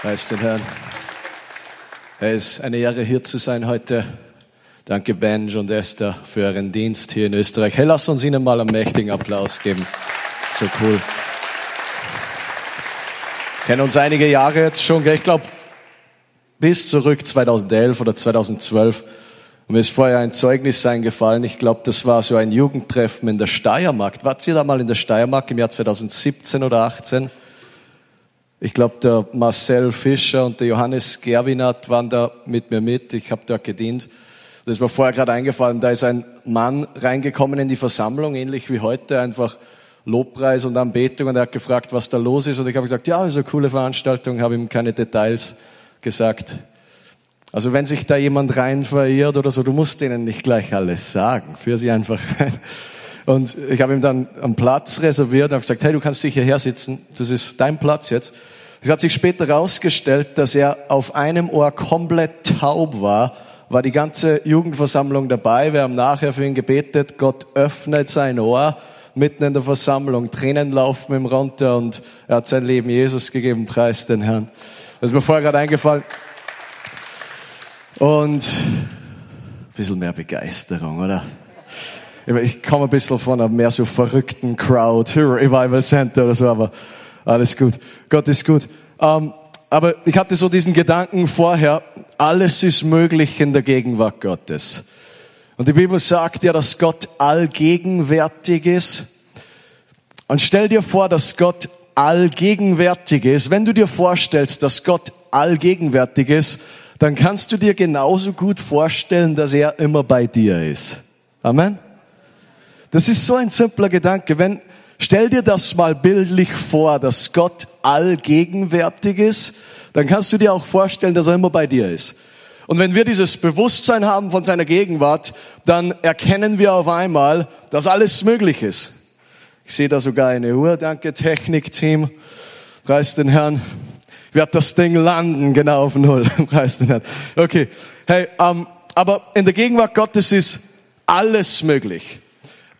Preis den Herrn. Es ist eine Ehre, hier zu sein heute. Danke, Benj und Esther, für euren Dienst hier in Österreich. Hey, lass uns ihnen mal einen mächtigen Applaus geben. So cool. Kennen uns einige Jahre jetzt schon, gell? ich glaube, bis zurück 2011 oder 2012. Und mir ist vorher ein Zeugnis eingefallen. Ich glaube, das war so ein Jugendtreffen in der Steiermark. Wart ihr da mal in der Steiermark im Jahr 2017 oder 18? Ich glaube, der Marcel Fischer und der Johannes Gerwinat waren da mit mir mit. Ich habe dort gedient. Das ist mir vorher gerade eingefallen. Da ist ein Mann reingekommen in die Versammlung, ähnlich wie heute, einfach Lobpreis und Anbetung. Und er hat gefragt, was da los ist. Und ich habe gesagt, ja, ist eine coole Veranstaltung. Habe ihm keine Details gesagt. Also wenn sich da jemand rein verirrt oder so, du musst denen nicht gleich alles sagen. Führ sie einfach rein. Und ich habe ihm dann einen Platz reserviert und habe gesagt, hey, du kannst dich hierher sitzen. Das ist dein Platz jetzt. Es hat sich später herausgestellt, dass er auf einem Ohr komplett taub war, war die ganze Jugendversammlung dabei. Wir haben nachher für ihn gebetet, Gott öffnet sein Ohr mitten in der Versammlung. Tränen laufen ihm runter und er hat sein Leben Jesus gegeben, preis den Herrn. Das ist mir vorher gerade eingefallen. Und ein bisschen mehr Begeisterung, oder? Ich komme ein bisschen von einer mehr so verrückten Crowd, Revival Center oder so, aber alles gut. Gott ist gut. Ähm, aber ich hatte so diesen Gedanken vorher, alles ist möglich in der Gegenwart Gottes. Und die Bibel sagt ja, dass Gott allgegenwärtig ist. Und stell dir vor, dass Gott allgegenwärtig ist. Wenn du dir vorstellst, dass Gott allgegenwärtig ist, dann kannst du dir genauso gut vorstellen, dass er immer bei dir ist. Amen. Das ist so ein simpler Gedanke. Wenn, Stell dir das mal bildlich vor, dass Gott allgegenwärtig ist, dann kannst du dir auch vorstellen, dass er immer bei dir ist. Und wenn wir dieses Bewusstsein haben von seiner Gegenwart, dann erkennen wir auf einmal, dass alles möglich ist. Ich sehe da sogar eine Uhr. Danke, Technikteam. Preis den Herrn. Wird das Ding landen, genau auf Null. Preis den Herrn. Okay. Hey, ähm, aber in der Gegenwart Gottes ist alles möglich.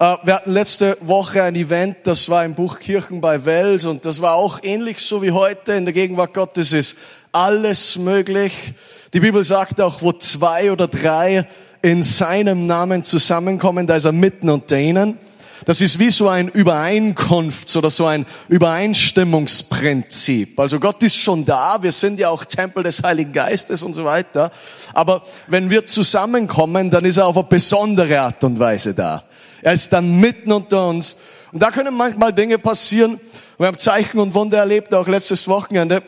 Äh, wir hatten letzte Woche ein Event, das war im Buchkirchen bei Wels und das war auch ähnlich so wie heute in der Gegenwart Gottes ist alles möglich. Die Bibel sagt auch, wo zwei oder drei in seinem Namen zusammenkommen, da ist er mitten unter ihnen. Das ist wie so ein Übereinkunfts- oder so ein Übereinstimmungsprinzip. Also Gott ist schon da, wir sind ja auch Tempel des Heiligen Geistes und so weiter. Aber wenn wir zusammenkommen, dann ist er auf eine besondere Art und Weise da. Er ist dann mitten unter uns. Und da können manchmal Dinge passieren. Wir haben Zeichen und Wunder erlebt, auch letztes Wochenende.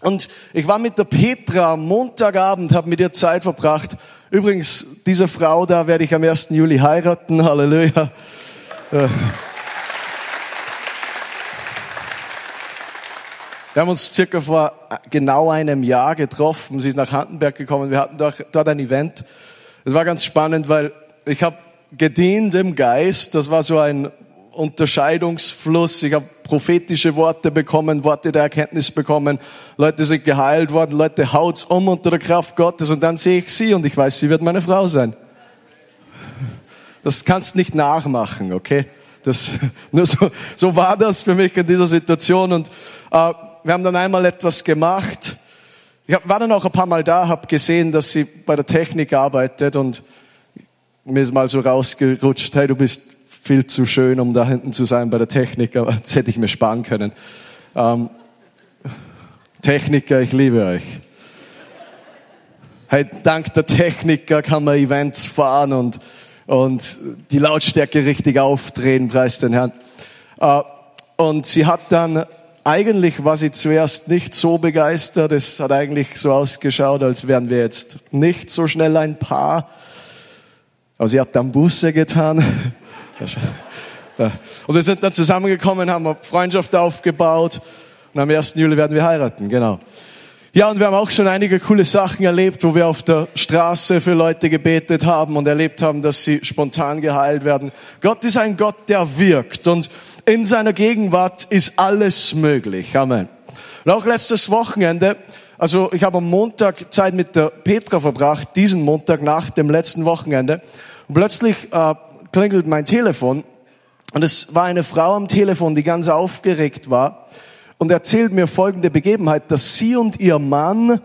Und ich war mit der Petra Montagabend, habe mit ihr Zeit verbracht. Übrigens, diese Frau da werde ich am 1. Juli heiraten. Halleluja. Äh. Wir haben uns circa vor genau einem Jahr getroffen. Sie ist nach Handenberg gekommen. Wir hatten dort ein Event. Es war ganz spannend, weil ich habe gedient im Geist. Das war so ein Unterscheidungsfluss. Ich habe prophetische Worte bekommen, Worte der Erkenntnis bekommen. Leute sind geheilt worden, Leute haut's um unter der Kraft Gottes und dann sehe ich sie und ich weiß, sie wird meine Frau sein. Das kannst nicht nachmachen, okay? Das, nur so, so war das für mich in dieser Situation und äh, wir haben dann einmal etwas gemacht. Ich war dann auch ein paar Mal da, habe gesehen, dass sie bei der Technik arbeitet und mir ist mal so rausgerutscht, hey, du bist viel zu schön, um da hinten zu sein bei der Technik, aber das hätte ich mir sparen können. Ähm, Techniker, ich liebe euch. Hey, dank der Techniker kann man Events fahren und, und die Lautstärke richtig aufdrehen, preis den Herrn. Äh, und sie hat dann, eigentlich war sie zuerst nicht so begeistert, es hat eigentlich so ausgeschaut, als wären wir jetzt nicht so schnell ein Paar. Aber sie hat dann Buße getan. Und wir sind dann zusammengekommen, haben Freundschaft aufgebaut und am 1. Juli werden wir heiraten, genau. Ja, und wir haben auch schon einige coole Sachen erlebt, wo wir auf der Straße für Leute gebetet haben und erlebt haben, dass sie spontan geheilt werden. Gott ist ein Gott, der wirkt und in seiner Gegenwart ist alles möglich. Amen. Und auch letztes Wochenende also ich habe am Montag Zeit mit der Petra verbracht, diesen Montag nach dem letzten Wochenende. Und plötzlich äh, klingelt mein Telefon und es war eine Frau am Telefon, die ganz aufgeregt war. und erzählt mir folgende Begebenheit, dass sie und ihr Mann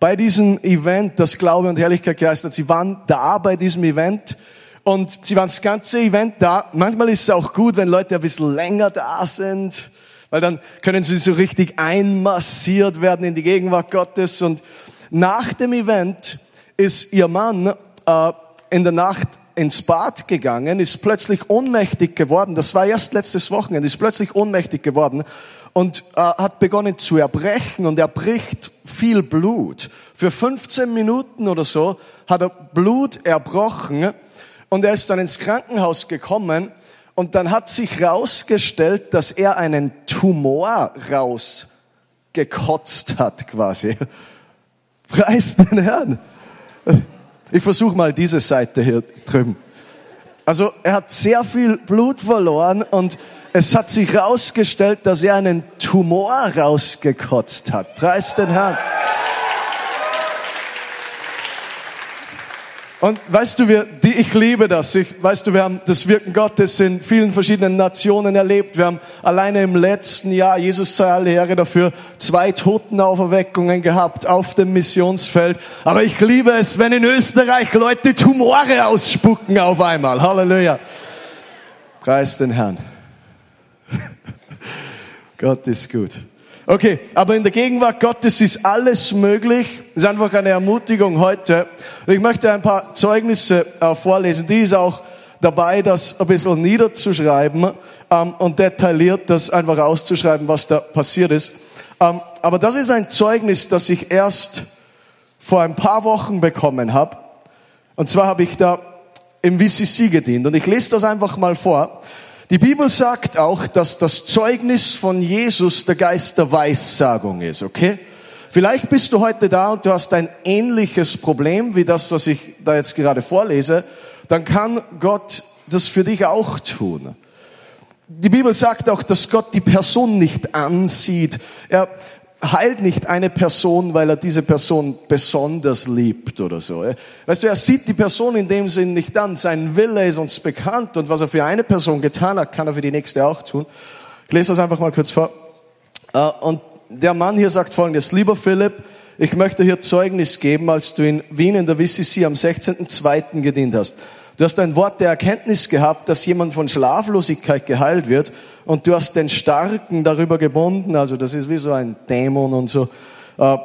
bei diesem Event, das Glaube und Herrlichkeit geistert, sie waren da bei diesem Event und sie waren das ganze Event da. Manchmal ist es auch gut, wenn Leute ein bisschen länger da sind, weil dann können sie so richtig einmassiert werden in die Gegenwart Gottes. Und nach dem Event ist ihr Mann äh, in der Nacht ins Bad gegangen, ist plötzlich ohnmächtig geworden. Das war erst letztes Wochenende, ist plötzlich ohnmächtig geworden und äh, hat begonnen zu erbrechen und er bricht viel Blut. Für 15 Minuten oder so hat er Blut erbrochen und er ist dann ins Krankenhaus gekommen und dann hat sich herausgestellt, dass er einen Tumor rausgekotzt hat quasi. Preis den Herrn. Ich versuche mal diese Seite hier drüben. Also er hat sehr viel Blut verloren und es hat sich herausgestellt, dass er einen Tumor rausgekotzt hat. Preis den Herrn. Und weißt du, wir, die, ich liebe das. Ich, weißt du, wir haben das Wirken Gottes in vielen verschiedenen Nationen erlebt. Wir haben alleine im letzten Jahr, Jesus sei alle Ehre dafür, zwei Totenauferweckungen gehabt auf dem Missionsfeld. Aber ich liebe es, wenn in Österreich Leute Tumore ausspucken auf einmal. Halleluja. Preis den Herrn. Gott ist gut. Okay, aber in der Gegenwart Gottes ist alles möglich. Das ist einfach eine Ermutigung heute. Und ich möchte ein paar Zeugnisse äh, vorlesen. Die ist auch dabei, das ein bisschen niederzuschreiben ähm, und detailliert das einfach auszuschreiben, was da passiert ist. Ähm, aber das ist ein Zeugnis, das ich erst vor ein paar Wochen bekommen habe. Und zwar habe ich da im VCC gedient. Und ich lese das einfach mal vor. Die Bibel sagt auch, dass das Zeugnis von Jesus der Geist der Weissagung ist, okay? Vielleicht bist du heute da und du hast ein ähnliches Problem wie das, was ich da jetzt gerade vorlese. Dann kann Gott das für dich auch tun. Die Bibel sagt auch, dass Gott die Person nicht ansieht. Er, heilt nicht eine Person, weil er diese Person besonders liebt oder so. Weißt du, er sieht die Person in dem Sinn nicht an. Sein Wille ist uns bekannt und was er für eine Person getan hat, kann er für die nächste auch tun. Ich lese das einfach mal kurz vor. Äh, und der Mann hier sagt folgendes, lieber Philipp, ich möchte hier Zeugnis geben, als du in Wien in der WCC am 16.02. gedient hast. Du hast ein Wort der Erkenntnis gehabt, dass jemand von Schlaflosigkeit geheilt wird und du hast den Starken darüber gebunden, also das ist wie so ein Dämon und so. Äh,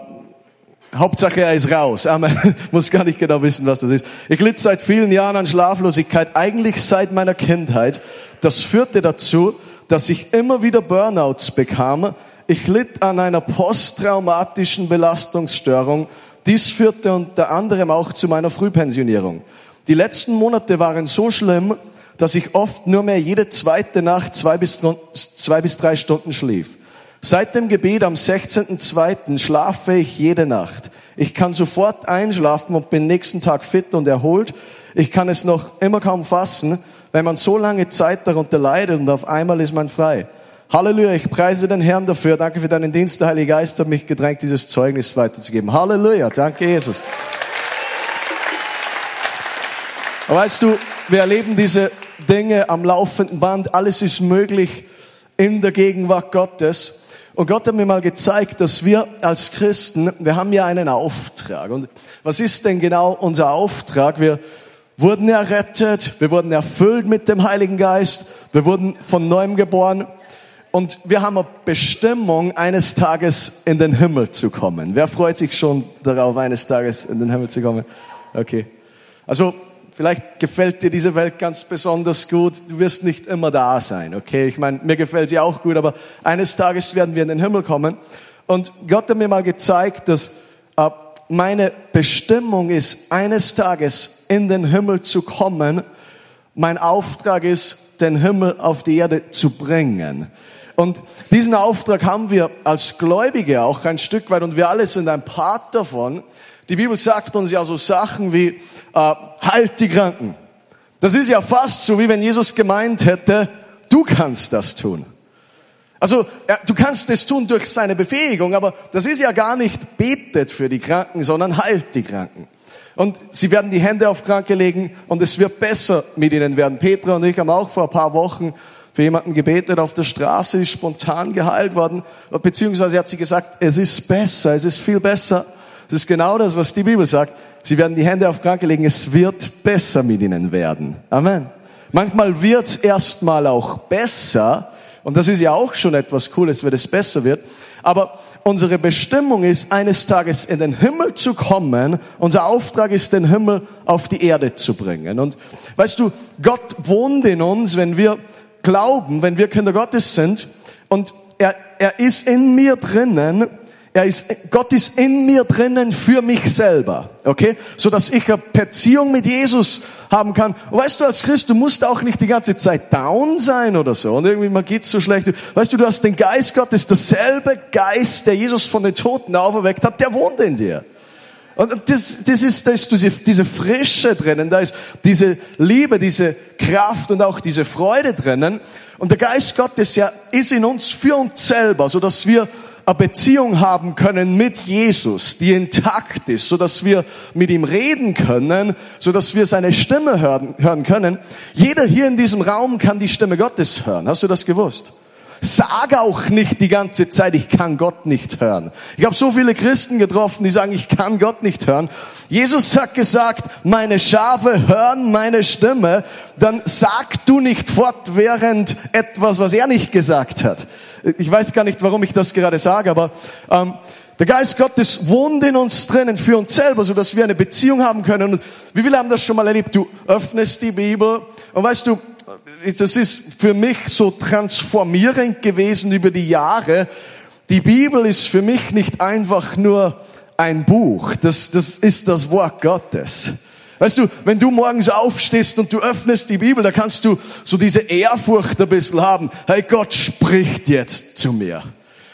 Hauptsache er ist raus. Amen. Muss gar nicht genau wissen, was das ist. Ich litt seit vielen Jahren an Schlaflosigkeit, eigentlich seit meiner Kindheit. Das führte dazu, dass ich immer wieder Burnouts bekam. Ich litt an einer posttraumatischen Belastungsstörung. Dies führte unter anderem auch zu meiner Frühpensionierung. Die letzten Monate waren so schlimm, dass ich oft nur mehr jede zweite Nacht zwei bis, zwei bis drei Stunden schlief. Seit dem Gebet am 16.02. schlafe ich jede Nacht. Ich kann sofort einschlafen und bin nächsten Tag fit und erholt. Ich kann es noch immer kaum fassen, wenn man so lange Zeit darunter leidet und auf einmal ist man frei. Halleluja, ich preise den Herrn dafür. Danke für deinen Dienst. Der Heilige Geist hat mich gedrängt, dieses Zeugnis weiterzugeben. Halleluja, danke Jesus. Weißt du, wir erleben diese Dinge am laufenden Band. Alles ist möglich in der Gegenwart Gottes. Und Gott hat mir mal gezeigt, dass wir als Christen, wir haben ja einen Auftrag. Und was ist denn genau unser Auftrag? Wir wurden errettet, wir wurden erfüllt mit dem Heiligen Geist, wir wurden von neuem geboren. Und wir haben eine Bestimmung, eines Tages in den Himmel zu kommen. Wer freut sich schon darauf, eines Tages in den Himmel zu kommen? Okay. Also Vielleicht gefällt dir diese Welt ganz besonders gut. Du wirst nicht immer da sein, okay? Ich meine, mir gefällt sie auch gut, aber eines Tages werden wir in den Himmel kommen. Und Gott hat mir mal gezeigt, dass äh, meine Bestimmung ist, eines Tages in den Himmel zu kommen. Mein Auftrag ist, den Himmel auf die Erde zu bringen. Und diesen Auftrag haben wir als Gläubige auch ein Stück weit und wir alle sind ein Part davon. Die Bibel sagt uns ja so Sachen wie, äh, halt die Kranken. Das ist ja fast so, wie wenn Jesus gemeint hätte, du kannst das tun. Also ja, du kannst es tun durch seine Befähigung, aber das ist ja gar nicht betet für die Kranken, sondern heilt die Kranken. Und sie werden die Hände auf Kranke legen und es wird besser mit ihnen werden. Petra und ich haben auch vor ein paar Wochen für jemanden gebetet auf der Straße, ist spontan geheilt worden, beziehungsweise hat sie gesagt, es ist besser, es ist viel besser. Es ist genau das, was die Bibel sagt. Sie werden die Hände auf Kranke legen, es wird besser mit ihnen werden. Amen. Manchmal wird es erstmal auch besser, und das ist ja auch schon etwas Cooles, wenn es besser wird, aber unsere Bestimmung ist, eines Tages in den Himmel zu kommen. Unser Auftrag ist, den Himmel auf die Erde zu bringen. Und weißt du, Gott wohnt in uns, wenn wir glauben, wenn wir Kinder Gottes sind und er, er ist in mir drinnen, er ist, Gott ist in mir drinnen für mich selber, okay? So dass ich eine Beziehung mit Jesus haben kann. Und weißt du, als Christ, du musst auch nicht die ganze Zeit down sein oder so. Und irgendwie, man geht so schlecht. Weißt du, du hast den Geist Gottes, derselbe Geist, der Jesus von den Toten auferweckt hat, der wohnt in dir. Und das, das ist, da ist diese, diese Frische drinnen, da ist diese Liebe, diese Kraft und auch diese Freude drinnen. Und der Geist Gottes ja ist in uns für uns selber, so dass wir eine Beziehung haben können mit Jesus, die intakt ist, so dass wir mit ihm reden können, so dass wir seine Stimme hören, hören können. Jeder hier in diesem Raum kann die Stimme Gottes hören. Hast du das gewusst? Sag auch nicht die ganze Zeit, ich kann Gott nicht hören. Ich habe so viele Christen getroffen, die sagen, ich kann Gott nicht hören. Jesus hat gesagt, meine Schafe hören meine Stimme. Dann sag du nicht fortwährend etwas, was er nicht gesagt hat. Ich weiß gar nicht, warum ich das gerade sage, aber ähm, der Geist Gottes wohnt in uns drinnen für uns selber, so dass wir eine Beziehung haben können. Und wie viele haben das schon mal erlebt? Du öffnest die Bibel und weißt du, das ist für mich so transformierend gewesen über die Jahre. Die Bibel ist für mich nicht einfach nur ein Buch, das, das ist das Wort Gottes. Weißt du, wenn du morgens aufstehst und du öffnest die Bibel, da kannst du so diese Ehrfurcht ein bisschen haben. Hey, Gott spricht jetzt zu mir.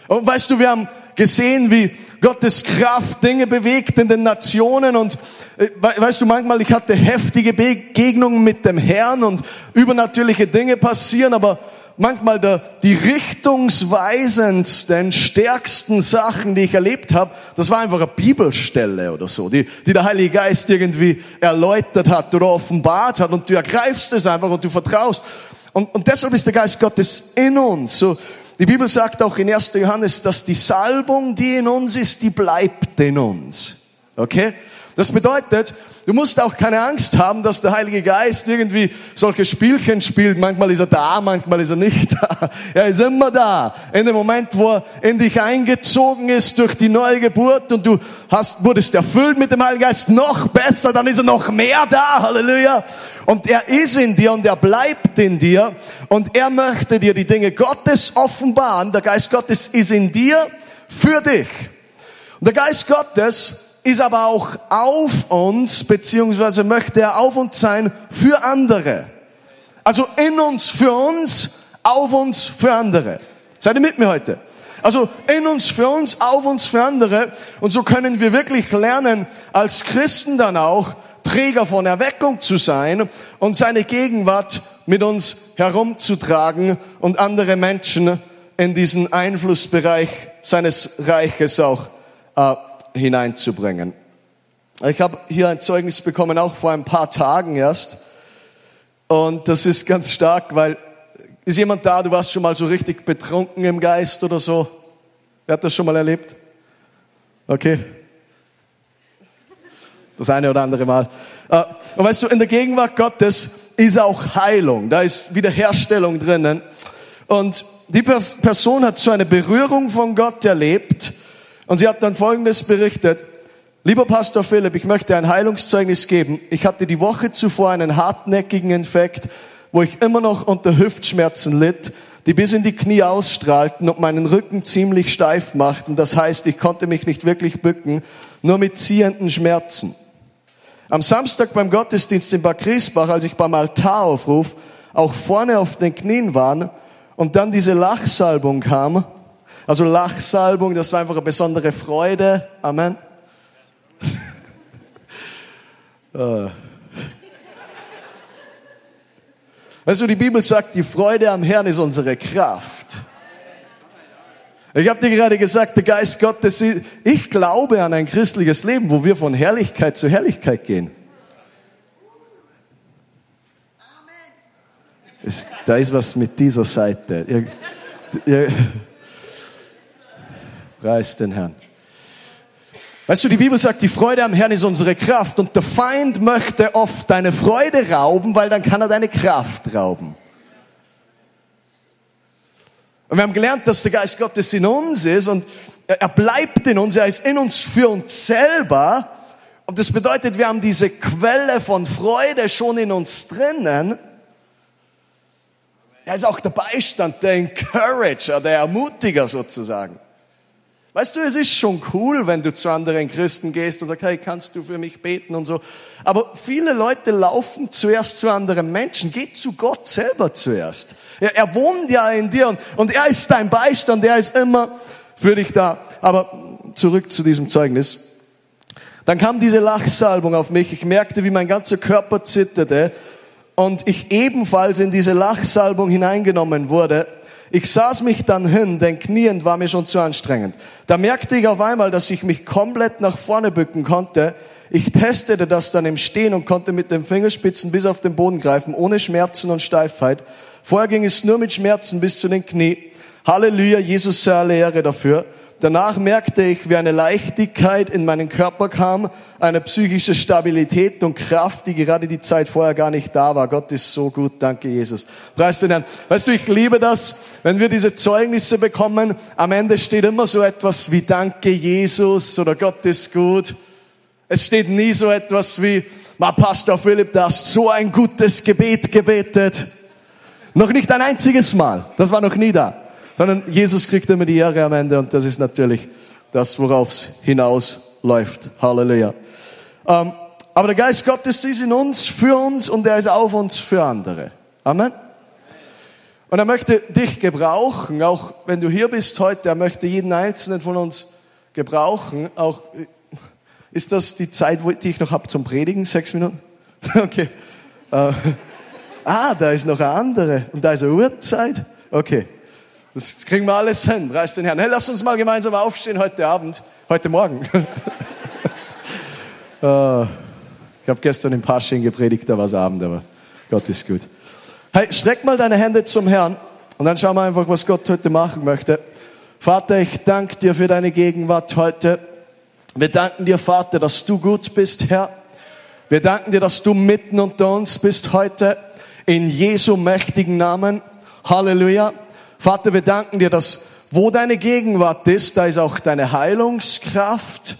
Und weißt du, wir haben gesehen, wie Gottes Kraft Dinge bewegt in den Nationen und äh, weißt du, manchmal ich hatte heftige Begegnungen mit dem Herrn und übernatürliche Dinge passieren, aber manchmal der, die richtungsweisendsten, stärksten Sachen, die ich erlebt habe, das war einfach eine Bibelstelle oder so, die, die der Heilige Geist irgendwie erläutert hat oder offenbart hat und du ergreifst es einfach und du vertraust. Und, und deshalb ist der Geist Gottes in uns. So, die Bibel sagt auch in 1. Johannes, dass die Salbung, die in uns ist, die bleibt in uns. Okay? Das bedeutet, du musst auch keine Angst haben, dass der Heilige Geist irgendwie solche Spielchen spielt. Manchmal ist er da, manchmal ist er nicht da. Er ist immer da. In dem Moment, wo er in dich eingezogen ist durch die neue Geburt und du hast, wurdest erfüllt mit dem Heiligen Geist, noch besser, dann ist er noch mehr da. Halleluja. Und er ist in dir und er bleibt in dir und er möchte dir die Dinge Gottes offenbaren. Der Geist Gottes ist in dir für dich. Und der Geist Gottes ist aber auch auf uns, beziehungsweise möchte er auf uns sein für andere. Also in uns für uns, auf uns für andere. Seid ihr mit mir heute? Also in uns für uns, auf uns für andere. Und so können wir wirklich lernen, als Christen dann auch, Träger von Erweckung zu sein und seine Gegenwart mit uns herumzutragen und andere Menschen in diesen Einflussbereich seines Reiches auch äh, hineinzubringen. Ich habe hier ein Zeugnis bekommen, auch vor ein paar Tagen erst. Und das ist ganz stark, weil ist jemand da, du warst schon mal so richtig betrunken im Geist oder so? Wer hat das schon mal erlebt? Okay, das eine oder andere Mal. Äh, und weißt du, in der Gegenwart Gottes ist auch Heilung. Da ist Wiederherstellung drinnen. Und die Person hat so eine Berührung von Gott erlebt. Und sie hat dann Folgendes berichtet. Lieber Pastor Philipp, ich möchte ein Heilungszeugnis geben. Ich hatte die Woche zuvor einen hartnäckigen Infekt, wo ich immer noch unter Hüftschmerzen litt, die bis in die Knie ausstrahlten und meinen Rücken ziemlich steif machten. Das heißt, ich konnte mich nicht wirklich bücken, nur mit ziehenden Schmerzen. Am Samstag beim Gottesdienst in Bad Griesbach, als ich beim Altaraufruf auch vorne auf den Knien war und dann diese Lachsalbung kam, also Lachsalbung, das war einfach eine besondere Freude. Amen. Ah. Weißt du, die Bibel sagt, die Freude am Herrn ist unsere Kraft. Ich habe dir gerade gesagt, der Geist Gottes, ich glaube an ein christliches Leben, wo wir von Herrlichkeit zu Herrlichkeit gehen. Es, da ist was mit dieser Seite. Ihr, ihr, preis den Herrn. Weißt du, die Bibel sagt, die Freude am Herrn ist unsere Kraft und der Feind möchte oft deine Freude rauben, weil dann kann er deine Kraft rauben. Und wir haben gelernt, dass der Geist Gottes in uns ist und er bleibt in uns, er ist in uns für uns selber. Und das bedeutet, wir haben diese Quelle von Freude schon in uns drinnen. Er ist auch der Beistand, der Encourager, der Ermutiger sozusagen. Weißt du, es ist schon cool, wenn du zu anderen Christen gehst und sagst, hey, kannst du für mich beten und so. Aber viele Leute laufen zuerst zu anderen Menschen. Geh zu Gott selber zuerst. Er, er wohnt ja in dir und, und er ist dein Beistand. Er ist immer für dich da. Aber zurück zu diesem Zeugnis. Dann kam diese Lachsalbung auf mich. Ich merkte, wie mein ganzer Körper zitterte und ich ebenfalls in diese Lachsalbung hineingenommen wurde. Ich saß mich dann hin, denn kniend war mir schon zu anstrengend. Da merkte ich auf einmal, dass ich mich komplett nach vorne bücken konnte. Ich testete das dann im Stehen und konnte mit den Fingerspitzen bis auf den Boden greifen, ohne Schmerzen und Steifheit. Vorher ging es nur mit Schmerzen bis zu den Knie. Halleluja, Jesus sei alle Ehre dafür. Danach merkte ich, wie eine Leichtigkeit in meinen Körper kam, eine psychische Stabilität und Kraft, die gerade die Zeit vorher gar nicht da war. Gott ist so gut, danke Jesus. Preis den Herrn. Weißt du, ich liebe das, wenn wir diese Zeugnisse bekommen. Am Ende steht immer so etwas wie Danke Jesus oder Gott ist gut. Es steht nie so etwas wie, Ma Pastor Philipp, du hast so ein gutes Gebet gebetet. Noch nicht ein einziges Mal. Das war noch nie da sondern Jesus kriegt immer die Ehre am Ende und das ist natürlich das, worauf es hinausläuft. Halleluja. Ähm, aber der Geist Gottes ist in uns, für uns und er ist auf uns für andere. Amen. Und er möchte dich gebrauchen, auch wenn du hier bist heute, er möchte jeden einzelnen von uns gebrauchen. Auch ist das die Zeit, die ich noch habe zum Predigen? Sechs Minuten? Okay. Äh, ah, da ist noch eine andere und da ist eine Uhrzeit. Okay. Das kriegen wir alles hin, preis den Herrn. Hey, lass uns mal gemeinsam aufstehen heute Abend, heute Morgen. oh, ich habe gestern im Pasching gepredigt, da war es Abend, aber Gott ist gut. Hey, streck mal deine Hände zum Herrn und dann schauen wir einfach, was Gott heute machen möchte. Vater, ich danke dir für deine Gegenwart heute. Wir danken dir, Vater, dass du gut bist, Herr. Wir danken dir, dass du mitten unter uns bist heute. In Jesu mächtigen Namen. Halleluja. Vater, wir danken dir, dass wo deine Gegenwart ist, da ist auch deine Heilungskraft.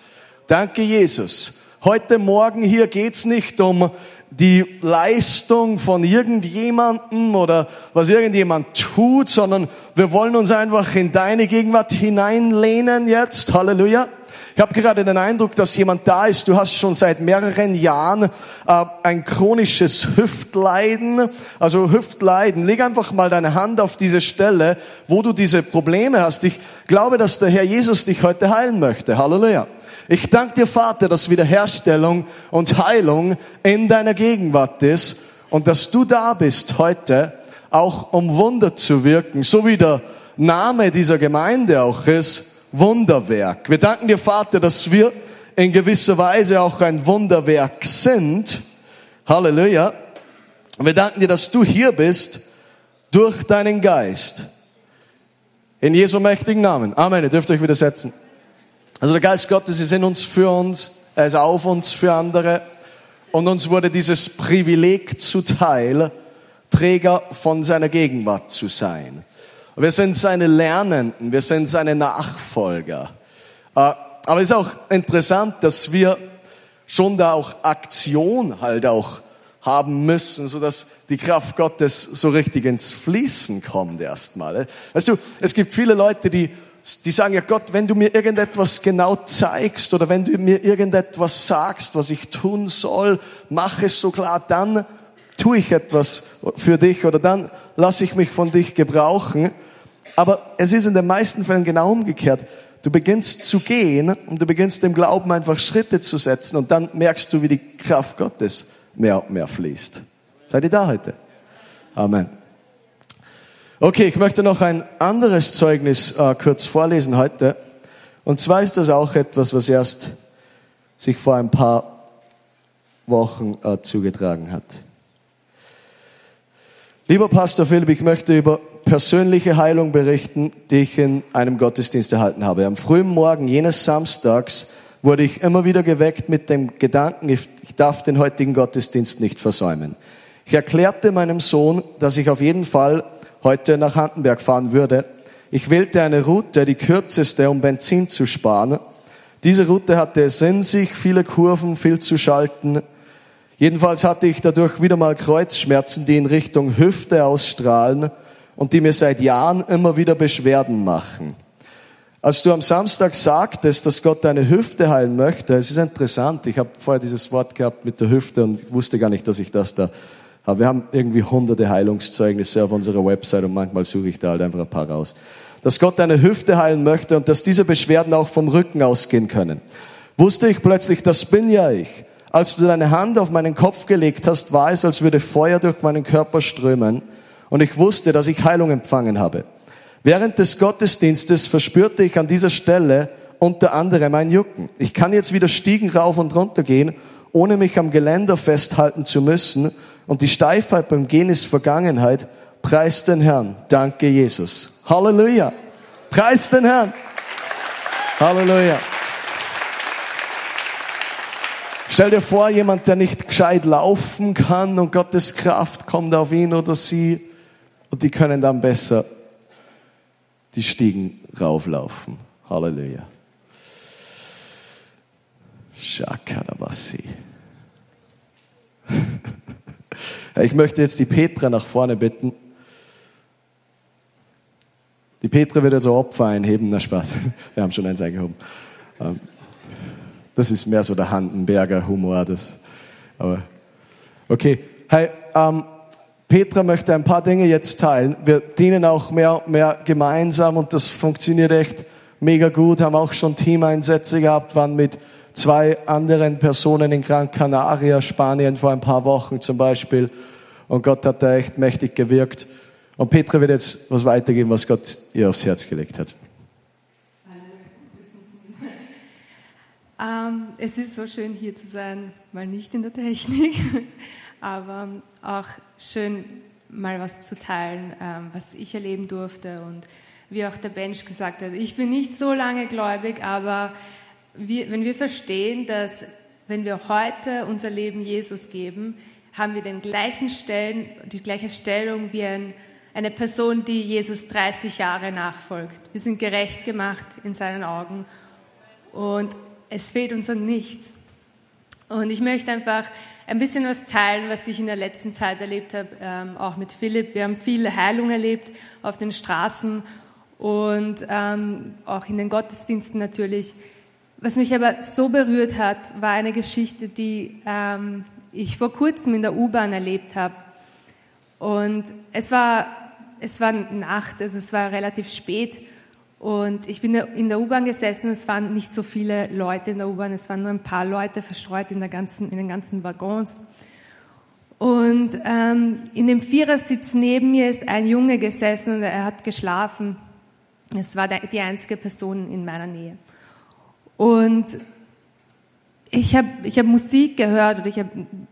Danke, Jesus. Heute Morgen hier geht's nicht um die Leistung von irgendjemandem oder was irgendjemand tut, sondern wir wollen uns einfach in deine Gegenwart hineinlehnen jetzt. Halleluja. Ich habe gerade den Eindruck, dass jemand da ist, du hast schon seit mehreren Jahren äh, ein chronisches Hüftleiden, also Hüftleiden. Leg einfach mal deine Hand auf diese Stelle, wo du diese Probleme hast. Ich glaube, dass der Herr Jesus dich heute heilen möchte. Halleluja. Ich danke dir, Vater, dass Wiederherstellung und Heilung in deiner Gegenwart ist und dass du da bist heute, auch um Wunder zu wirken, so wie der Name dieser Gemeinde auch ist, Wunderwerk. Wir danken dir, Vater, dass wir in gewisser Weise auch ein Wunderwerk sind. Halleluja. Wir danken dir, dass du hier bist durch deinen Geist. In Jesu mächtigen Namen. Amen. Ihr dürft euch wieder setzen. Also der Geist Gottes ist in uns für uns. Er ist auf uns für andere. Und uns wurde dieses Privileg zuteil, Träger von seiner Gegenwart zu sein. Wir sind seine Lernenden, wir sind seine Nachfolger. Äh, aber es ist auch interessant, dass wir schon da auch Aktion halt auch haben müssen, so dass die Kraft Gottes so richtig ins Fließen kommt erstmal. Weißt du, es gibt viele Leute, die, die sagen ja Gott, wenn du mir irgendetwas genau zeigst oder wenn du mir irgendetwas sagst, was ich tun soll, mach es so klar, dann tue ich etwas für dich oder dann lasse ich mich von dich gebrauchen. Aber es ist in den meisten Fällen genau umgekehrt. Du beginnst zu gehen und du beginnst im Glauben einfach Schritte zu setzen und dann merkst du, wie die Kraft Gottes mehr und mehr fließt. Seid ihr da heute? Amen. Okay, ich möchte noch ein anderes Zeugnis äh, kurz vorlesen heute. Und zwar ist das auch etwas, was erst sich vor ein paar Wochen äh, zugetragen hat. Lieber Pastor Philipp, ich möchte über persönliche Heilung berichten, die ich in einem Gottesdienst erhalten habe. Am frühen Morgen jenes Samstags wurde ich immer wieder geweckt mit dem Gedanken, ich darf den heutigen Gottesdienst nicht versäumen. Ich erklärte meinem Sohn, dass ich auf jeden Fall heute nach Handenberg fahren würde. Ich wählte eine Route, die kürzeste, um Benzin zu sparen. Diese Route hatte es in sich, viele Kurven, viel zu schalten. Jedenfalls hatte ich dadurch wieder mal Kreuzschmerzen, die in Richtung Hüfte ausstrahlen und die mir seit Jahren immer wieder Beschwerden machen. Als du am Samstag sagtest, dass Gott deine Hüfte heilen möchte, es ist interessant, ich habe vorher dieses Wort gehabt mit der Hüfte und ich wusste gar nicht, dass ich das da habe. Wir haben irgendwie hunderte Heilungszeugnisse auf unserer Website und manchmal suche ich da halt einfach ein paar raus. Dass Gott deine Hüfte heilen möchte und dass diese Beschwerden auch vom Rücken ausgehen können. Wusste ich plötzlich, das bin ja ich. Als du deine Hand auf meinen Kopf gelegt hast, war es, als würde Feuer durch meinen Körper strömen und ich wusste, dass ich Heilung empfangen habe. Während des Gottesdienstes verspürte ich an dieser Stelle unter anderem ein Jucken. Ich kann jetzt wieder Stiegen rauf und runter gehen, ohne mich am Geländer festhalten zu müssen. Und die Steifheit beim Gehen ist Vergangenheit. Preis den Herrn. Danke, Jesus. Halleluja. Preis den Herrn. Halleluja. Stell dir vor, jemand, der nicht gescheit laufen kann und Gottes Kraft kommt auf ihn oder sie und die können dann besser die Stiegen rauflaufen. Halleluja. Shakarabasi. Ich möchte jetzt die Petra nach vorne bitten. Die Petra wird also Opfer einheben. Na Spaß, wir haben schon eins eingehoben. Ähm, das ist mehr so der Handenberger Humor. Das, aber okay. Hey, ähm, Petra möchte ein paar Dinge jetzt teilen. Wir dienen auch mehr, mehr gemeinsam und das funktioniert echt mega gut. Haben auch schon Teameinsätze gehabt, waren mit zwei anderen Personen in Gran Canaria, Spanien vor ein paar Wochen zum Beispiel. Und Gott hat da echt mächtig gewirkt. Und Petra wird jetzt was weitergeben, was Gott ihr aufs Herz gelegt hat. Ähm, es ist so schön hier zu sein, mal nicht in der Technik, aber auch schön mal was zu teilen, ähm, was ich erleben durfte und wie auch der Bench gesagt hat, ich bin nicht so lange gläubig, aber wir, wenn wir verstehen, dass wenn wir heute unser Leben Jesus geben, haben wir den gleichen Stellen, die gleiche Stellung wie ein, eine Person, die Jesus 30 Jahre nachfolgt. Wir sind gerecht gemacht in seinen Augen und es fehlt uns an nichts. Und ich möchte einfach ein bisschen was teilen, was ich in der letzten Zeit erlebt habe, ähm, auch mit Philipp. Wir haben viel Heilung erlebt auf den Straßen und ähm, auch in den Gottesdiensten natürlich. Was mich aber so berührt hat, war eine Geschichte, die ähm, ich vor kurzem in der U-Bahn erlebt habe. Und es war, es war Nacht, also es war relativ spät. Und ich bin in der U-Bahn gesessen, es waren nicht so viele Leute in der U-Bahn, es waren nur ein paar Leute verstreut in, der ganzen, in den ganzen Waggons. Und ähm, in dem Vierersitz neben mir ist ein Junge gesessen und er hat geschlafen. Es war die einzige Person in meiner Nähe. Und ich habe ich hab Musik gehört oder ich hab,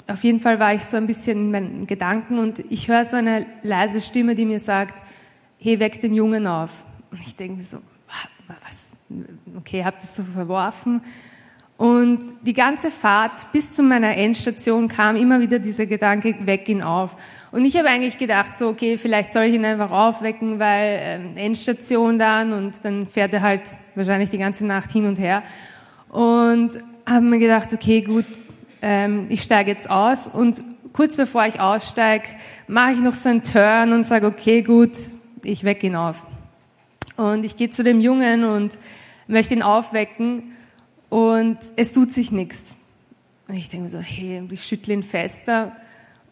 auf jeden Fall war ich so ein bisschen in meinen Gedanken und ich höre so eine leise Stimme, die mir sagt, hey, weck den Jungen auf. Und ich denke mir so, was, okay, habe das so verworfen. Und die ganze Fahrt bis zu meiner Endstation kam immer wieder dieser Gedanke, weck ihn auf. Und ich habe eigentlich gedacht, so, okay, vielleicht soll ich ihn einfach aufwecken, weil ähm, Endstation dann und dann fährt er halt wahrscheinlich die ganze Nacht hin und her. Und habe mir gedacht, okay, gut, ähm, ich steige jetzt aus und kurz bevor ich aussteige, mache ich noch so einen Turn und sage, okay, gut, ich weck ihn auf. Und ich gehe zu dem Jungen und möchte ihn aufwecken und es tut sich nichts. Und ich denke mir so, hey, ich schüttle ihn fester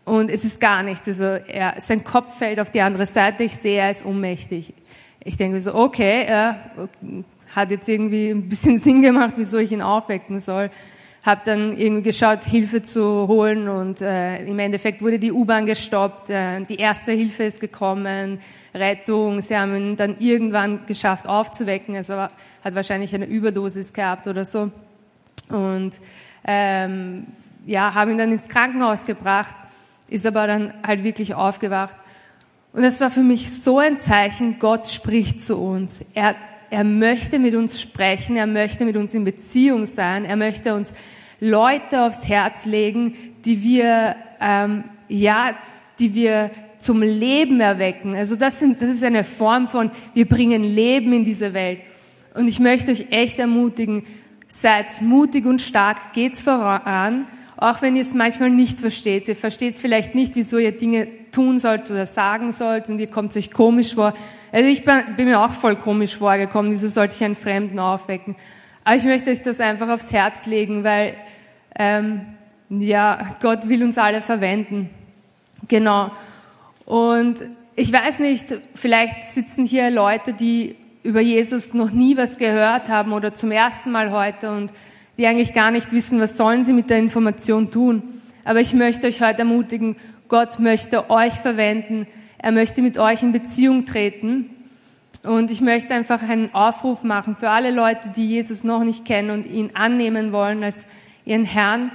und es ist gar nichts. Also er, sein Kopf fällt auf die andere Seite, ich sehe, er ist ohnmächtig. Ich denke mir so, okay, er hat jetzt irgendwie ein bisschen Sinn gemacht, wieso ich ihn aufwecken soll. Habe dann irgendwie geschaut, Hilfe zu holen und äh, im Endeffekt wurde die U-Bahn gestoppt, äh, die erste Hilfe ist gekommen, Rettung. Sie haben ihn dann irgendwann geschafft aufzuwecken. Also hat wahrscheinlich eine Überdosis gehabt oder so. Und ähm, ja, haben ihn dann ins Krankenhaus gebracht, ist aber dann halt wirklich aufgewacht. Und das war für mich so ein Zeichen, Gott spricht zu uns. Er, er möchte mit uns sprechen, er möchte mit uns in Beziehung sein, er möchte uns Leute aufs Herz legen, die wir, ähm, ja, die wir zum Leben erwecken. Also das, sind, das ist eine Form von, wir bringen Leben in diese Welt. Und ich möchte euch echt ermutigen, seid mutig und stark, geht's voran, auch wenn ihr es manchmal nicht versteht. Ihr versteht vielleicht nicht, wieso ihr Dinge tun sollt oder sagen sollt und ihr kommt euch komisch vor. Also ich bin mir auch voll komisch vorgekommen, wieso sollte ich einen Fremden aufwecken? Aber ich möchte euch das einfach aufs Herz legen, weil ähm, ja, Gott will uns alle verwenden. Genau. Und ich weiß nicht, vielleicht sitzen hier Leute, die über Jesus noch nie was gehört haben oder zum ersten Mal heute und die eigentlich gar nicht wissen, was sollen sie mit der Information tun. Aber ich möchte euch heute ermutigen, Gott möchte euch verwenden. Er möchte mit euch in Beziehung treten. Und ich möchte einfach einen Aufruf machen für alle Leute, die Jesus noch nicht kennen und ihn annehmen wollen als ihren Herrn.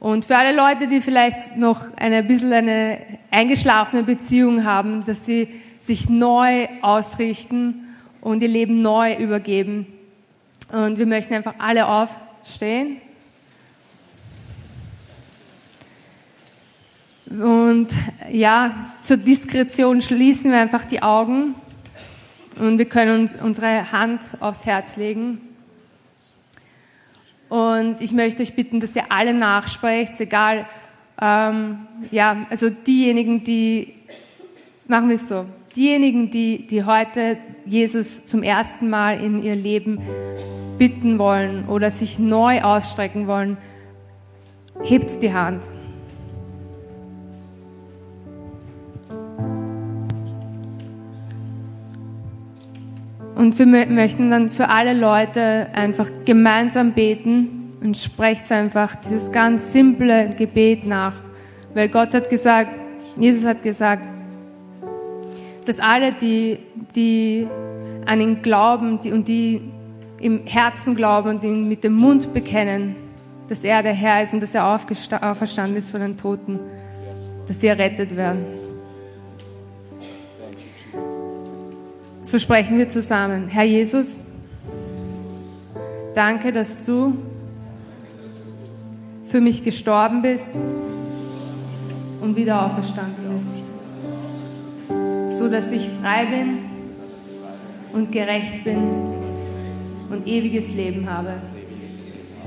Und für alle Leute, die vielleicht noch eine bisschen eine eingeschlafene Beziehung haben, dass sie sich neu ausrichten und ihr Leben neu übergeben. Und wir möchten einfach alle aufstehen. Und ja, zur Diskretion schließen wir einfach die Augen und wir können uns unsere Hand aufs Herz legen. Und ich möchte euch bitten, dass ihr alle nachsprecht, egal, ähm, ja, also diejenigen, die, machen wir es so, diejenigen, die, die heute Jesus zum ersten Mal in ihr Leben bitten wollen oder sich neu ausstrecken wollen, hebt die Hand. Und wir möchten dann für alle Leute einfach gemeinsam beten und sprecht einfach dieses ganz simple Gebet nach. Weil Gott hat gesagt, Jesus hat gesagt, dass alle, die, die an ihn glauben die, und die im Herzen glauben und ihn mit dem Mund bekennen, dass er der Herr ist und dass er auferstanden ist von den Toten, dass sie errettet werden. So sprechen wir zusammen. Herr Jesus, danke, dass du für mich gestorben bist und wieder auferstanden bist, so dass ich frei bin und gerecht bin und ewiges Leben habe.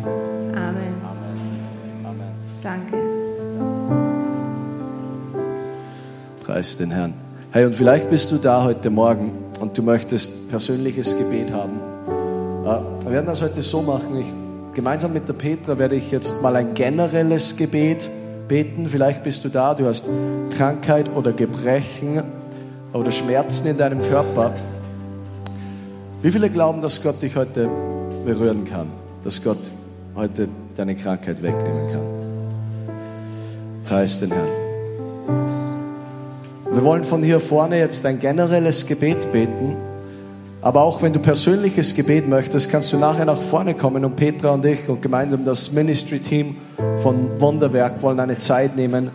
Amen. Danke. Preis den Herrn. Hey, und vielleicht bist du da heute Morgen und du möchtest persönliches Gebet haben. Äh, wir werden das heute so machen. Ich, gemeinsam mit der Petra werde ich jetzt mal ein generelles Gebet beten. Vielleicht bist du da, du hast Krankheit oder Gebrechen oder Schmerzen in deinem Körper. Wie viele glauben, dass Gott dich heute berühren kann? Dass Gott heute deine Krankheit wegnehmen kann? Preis den Herrn. Wir wollen von hier vorne jetzt ein generelles Gebet beten. Aber auch wenn du persönliches Gebet möchtest, kannst du nachher nach vorne kommen und Petra und ich und gemeinsam das Ministry-Team von Wunderwerk wollen eine Zeit nehmen,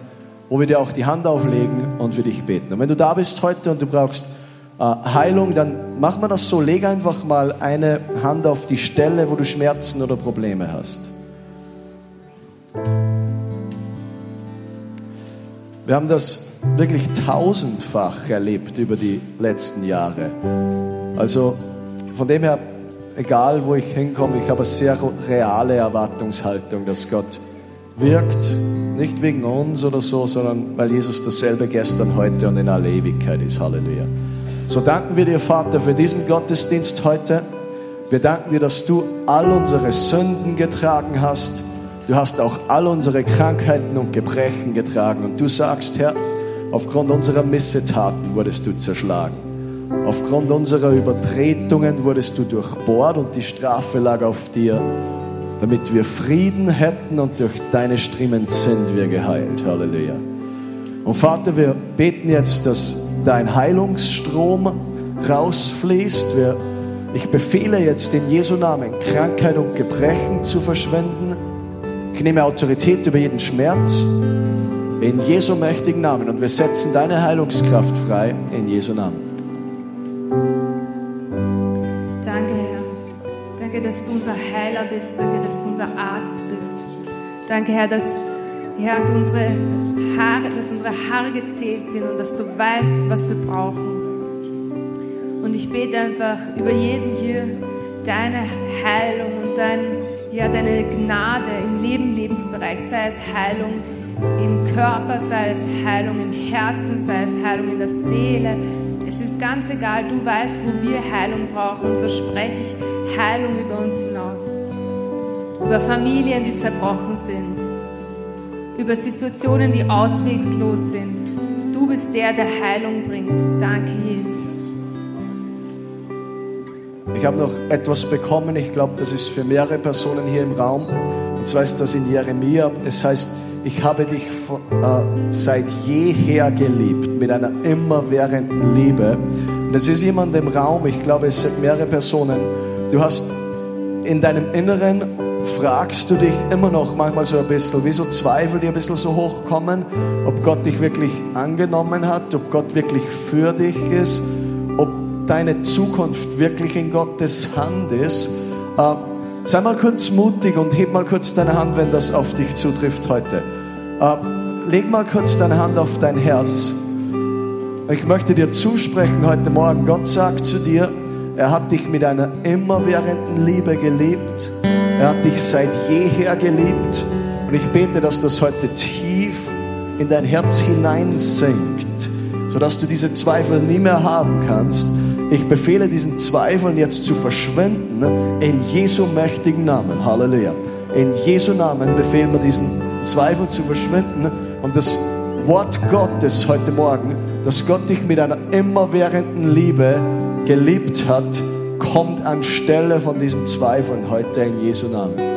wo wir dir auch die Hand auflegen und für dich beten. Und wenn du da bist heute und du brauchst äh, Heilung, dann mach mal das so, leg einfach mal eine Hand auf die Stelle, wo du Schmerzen oder Probleme hast. Wir haben das wirklich tausendfach erlebt über die letzten Jahre. Also von dem her, egal wo ich hinkomme, ich habe eine sehr reale Erwartungshaltung, dass Gott wirkt, nicht wegen uns oder so, sondern weil Jesus dasselbe gestern, heute und in alle Ewigkeit ist. Halleluja. So danken wir dir, Vater, für diesen Gottesdienst heute. Wir danken dir, dass du all unsere Sünden getragen hast. Du hast auch all unsere Krankheiten und Gebrechen getragen. Und du sagst, Herr, Aufgrund unserer Missetaten wurdest du zerschlagen. Aufgrund unserer Übertretungen wurdest du durchbohrt und die Strafe lag auf dir, damit wir Frieden hätten und durch deine Striemen sind wir geheilt. Halleluja. Und Vater, wir beten jetzt, dass dein Heilungsstrom rausfließt. Wir, ich befehle jetzt in Jesu Namen, Krankheit und Gebrechen zu verschwinden. Ich nehme Autorität über jeden Schmerz In Jesu mächtigen Namen. Und wir setzen deine Heilungskraft frei in Jesu Namen. Danke, Herr. Danke, dass du unser Heiler bist. Danke, dass du unser Arzt bist. Danke, Herr, dass, Herr, unsere Haare, dass unsere Haare gezählt sind und dass du weißt, was wir brauchen. Und ich bete einfach über jeden hier deine Heilung und dein, ja, deine Gnade im Leben, Lebensbereich, sei es Heilung im Körper, sei es Heilung im Herzen, sei es Heilung in der Seele. Es ist ganz egal, du weißt, wo wir Heilung brauchen. Und so spreche ich Heilung über uns hinaus. Über Familien, die zerbrochen sind. Über Situationen, die auswegslos sind. Du bist der, der Heilung bringt. Danke, Jesus. Ich habe noch etwas bekommen, ich glaube, das ist für mehrere Personen hier im Raum. Und zwar ist das in Jeremia. Es heißt, ich habe dich äh, seit jeher geliebt, mit einer immerwährenden Liebe. Und es ist jemand im Raum, ich glaube, es sind mehrere Personen. Du hast in deinem Inneren, fragst du dich immer noch manchmal so ein bisschen, wie so Zweifel, die ein bisschen so hochkommen, ob Gott dich wirklich angenommen hat, ob Gott wirklich für dich ist, ob deine Zukunft wirklich in Gottes Hand ist. Äh, sei mal kurz mutig und heb mal kurz deine Hand, wenn das auf dich zutrifft heute. Äh, leg mal kurz deine Hand auf dein Herz. Ich möchte dir zusprechen heute Morgen. Gott sagt zu dir, er hat dich mit einer immerwährenden Liebe geliebt. Er hat dich seit jeher geliebt. Und ich bete, dass das heute tief in dein Herz hineinsinkt, sodass du diese Zweifel nie mehr haben kannst. Ich befehle diesen Zweifeln jetzt zu verschwinden in Jesu mächtigen Namen. Halleluja. In Jesu Namen befehlen wir diesen Zweifeln zu verschwinden und das Wort Gottes heute Morgen, dass Gott dich mit einer immerwährenden Liebe geliebt hat, kommt anstelle von diesen Zweifeln heute in Jesu Namen. Amen.